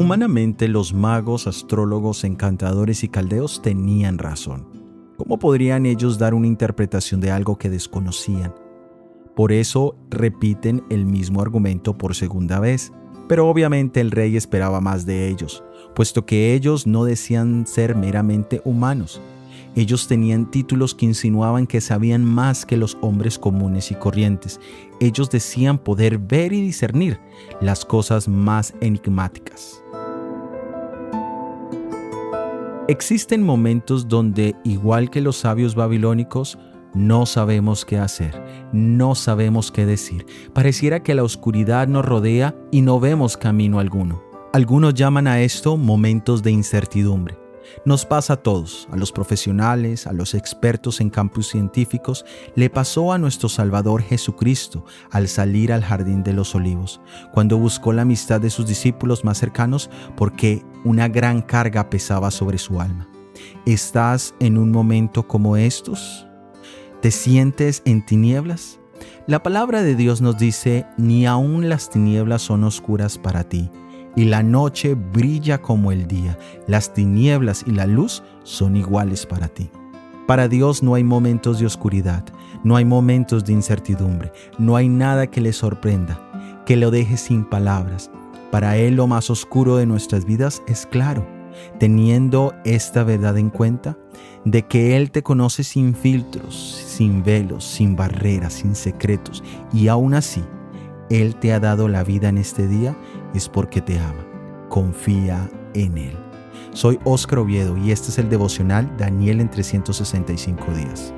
Humanamente los magos, astrólogos, encantadores y caldeos tenían razón. ¿Cómo podrían ellos dar una interpretación de algo que desconocían? Por eso repiten el mismo argumento por segunda vez. Pero obviamente el rey esperaba más de ellos, puesto que ellos no decían ser meramente humanos. Ellos tenían títulos que insinuaban que sabían más que los hombres comunes y corrientes. Ellos decían poder ver y discernir las cosas más enigmáticas. Existen momentos donde, igual que los sabios babilónicos, no sabemos qué hacer, no sabemos qué decir. Pareciera que la oscuridad nos rodea y no vemos camino alguno. Algunos llaman a esto momentos de incertidumbre. Nos pasa a todos, a los profesionales, a los expertos en campus científicos, le pasó a nuestro Salvador Jesucristo al salir al jardín de los olivos, cuando buscó la amistad de sus discípulos más cercanos porque una gran carga pesaba sobre su alma. ¿Estás en un momento como estos? ¿Te sientes en tinieblas? La palabra de Dios nos dice, ni aun las tinieblas son oscuras para ti, y la noche brilla como el día. Las tinieblas y la luz son iguales para ti. Para Dios no hay momentos de oscuridad, no hay momentos de incertidumbre, no hay nada que le sorprenda, que lo deje sin palabras. Para Él lo más oscuro de nuestras vidas es claro. Teniendo esta verdad en cuenta, de que Él te conoce sin filtros, sin velos, sin barreras, sin secretos, y aún así, Él te ha dado la vida en este día, es porque te ama. Confía en Él. Soy Óscar Oviedo y este es el devocional Daniel en 365 días.